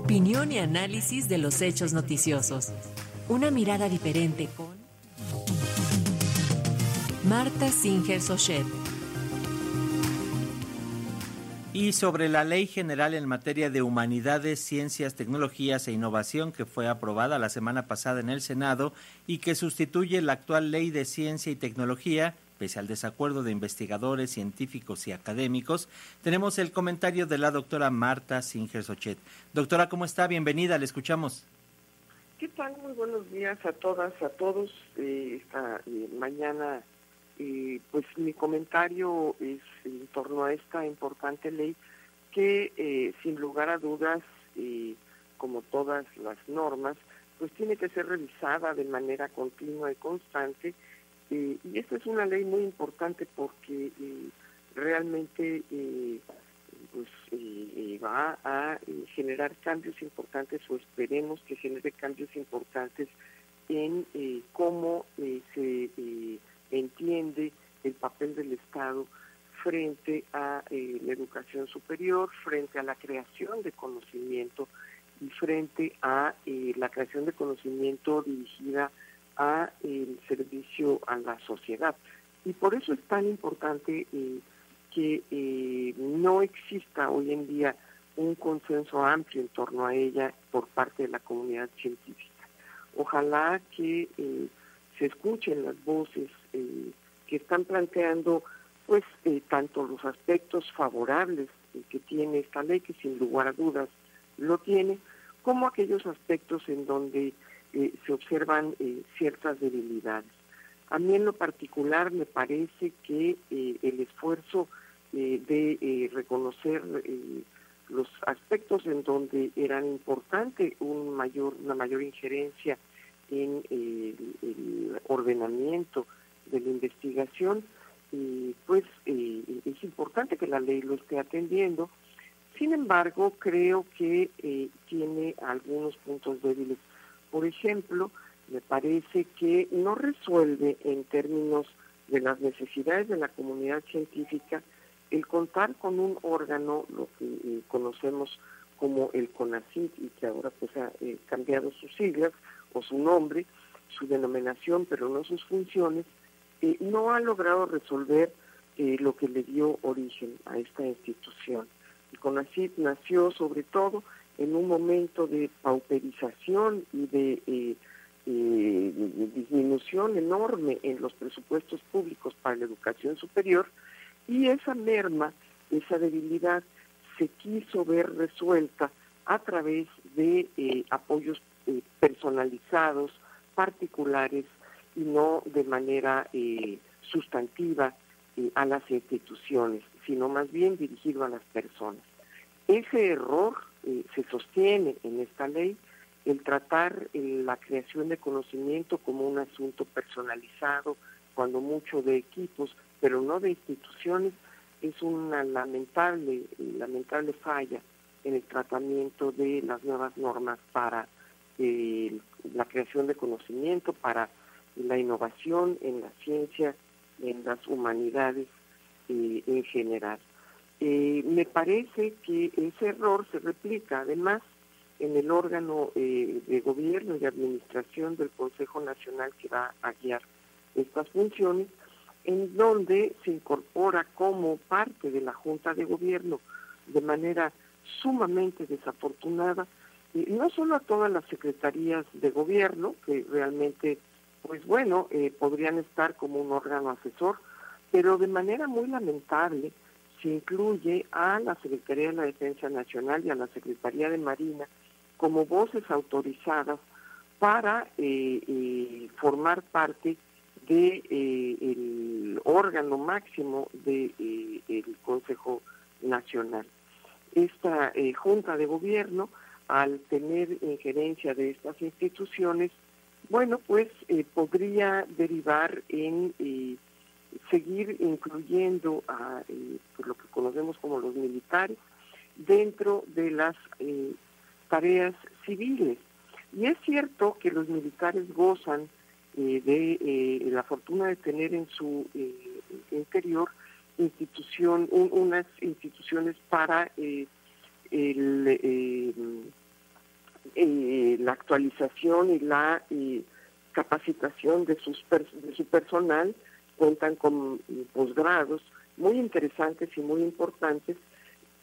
Opinión y análisis de los hechos noticiosos. Una mirada diferente con Marta Singer Sochet. Y sobre la Ley General en materia de humanidades, ciencias, tecnologías e innovación que fue aprobada la semana pasada en el Senado y que sustituye la actual Ley de Ciencia y Tecnología, pese al desacuerdo de investigadores, científicos y académicos, tenemos el comentario de la doctora Marta Singer Sochet. Doctora, ¿cómo está? Bienvenida, le escuchamos. ¿Qué tal? Muy buenos días a todas, a todos. Eh, esta eh, mañana pues mi comentario es en torno a esta importante ley que eh, sin lugar a dudas, como todas las normas, pues tiene que ser revisada de manera continua y constante. Y esta es una ley muy importante porque eh, realmente eh, pues, va a generar cambios importantes o esperemos que genere cambios importantes en cómo se entiende el papel del Estado frente a eh, la educación superior, frente a la creación de conocimiento y frente a eh, la creación de conocimiento dirigida el servicio a la sociedad. Y por eso es tan importante eh, que no exista hoy en día un consenso amplio en torno a ella por parte de la comunidad científica. Ojalá que se escuchen las voces eh, que están planteando pues eh, tanto los aspectos favorables que tiene esta ley, que sin lugar a dudas lo tiene, como aquellos aspectos en donde eh, se observan ciertas debilidades. A mí en lo particular me parece que el esfuerzo de reconocer los aspectos en donde eran importante un mayor, una mayor injerencia en el ordenamiento de la investigación, pues eh, es importante que la ley lo esté atendiendo. Sin embargo, creo que eh, tiene algunos puntos débiles. Por ejemplo, me parece que no resuelve en términos de las necesidades de la comunidad científica el contar con un órgano, lo que eh, conocemos como el CONACYT y que ahora pues ha cambiado sus siglas o su nombre, su denominación, pero no sus funciones, eh, no ha logrado resolver eh, lo que le dio origen a esta institución. El CONACYT nació sobre todo en un momento de pauperización y de, eh, disminución enorme en los presupuestos públicos para la educación superior y esa merma, esa debilidad se quiso ver resuelta a través de apoyos personalizados, particulares y no de manera eh, sustantiva eh, a las instituciones, sino más bien dirigido a las personas. Ese error eh, se sostiene en esta ley, el tratar la creación de conocimiento como un asunto personalizado, cuando mucho de equipos, pero no de instituciones, es una lamentable, lamentable falla en el tratamiento de las nuevas normas para la creación de conocimiento, para la innovación en la ciencia, en las humanidades eh, en general. Eh, me parece que ese error se replica además en el órgano eh, de gobierno y administración del Consejo Nacional que va a guiar estas funciones, en donde se incorpora como parte de la Junta de Gobierno de manera sumamente desafortunada, no solo a todas las secretarías de gobierno, que realmente pues bueno, eh, podrían estar como un órgano asesor, pero de manera muy lamentable se incluye a la Secretaría de la Defensa Nacional y a la Secretaría de Marina como voces autorizadas para eh, eh, formar parte del de, órgano máximo del Consejo Nacional. Esta Junta de Gobierno, al tener injerencia de estas instituciones, bueno, pues eh, podría derivar en eh, seguir incluyendo a eh, pues, lo que conocemos como los militares dentro de las tareas civiles. Y es cierto que los militares gozan de la fortuna de tener en su interior institución, unas instituciones para el la actualización y la capacitación de, sus de su personal, cuentan con posgrados muy interesantes y muy importantes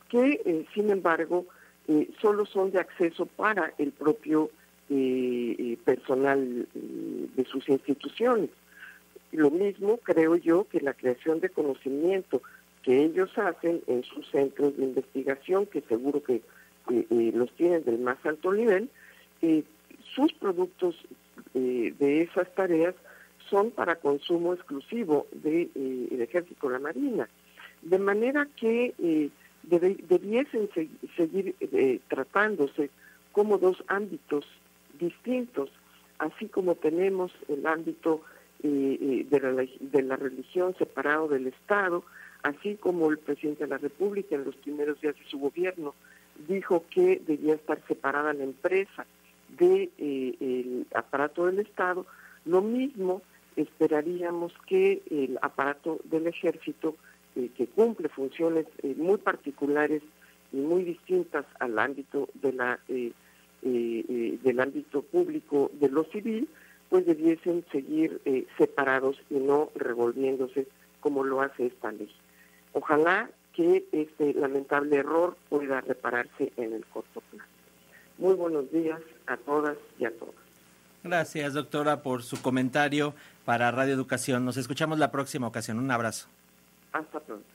que, sin embargo, solo son de acceso para el propio personal de sus instituciones. Lo mismo creo yo que la creación de conocimiento que ellos hacen en sus centros de investigación, que seguro que eh, eh, los tienen del más alto nivel, eh, sus productos de esas tareas son para consumo exclusivo del de, ejército de la marina. De manera que debiesen seguir tratándose como dos ámbitos distintos, así como tenemos el ámbito de la, religión separado del Estado, así como el presidente de la República en los primeros días de su gobierno dijo que debía estar separada la empresa del de, eh, aparato del Estado, lo mismo esperaríamos que el aparato del ejército, eh, que cumple funciones eh, muy particulares y muy distintas al ámbito de la del ámbito público de lo civil, pues debiesen seguir separados y no revolviéndose como lo hace esta ley. Ojalá que este lamentable error pueda repararse en el corto plazo. Muy buenos días a todas y a todos. Gracias, doctora, por su comentario para Radio Educación. Nos escuchamos la próxima ocasión. Un abrazo. Hasta pronto.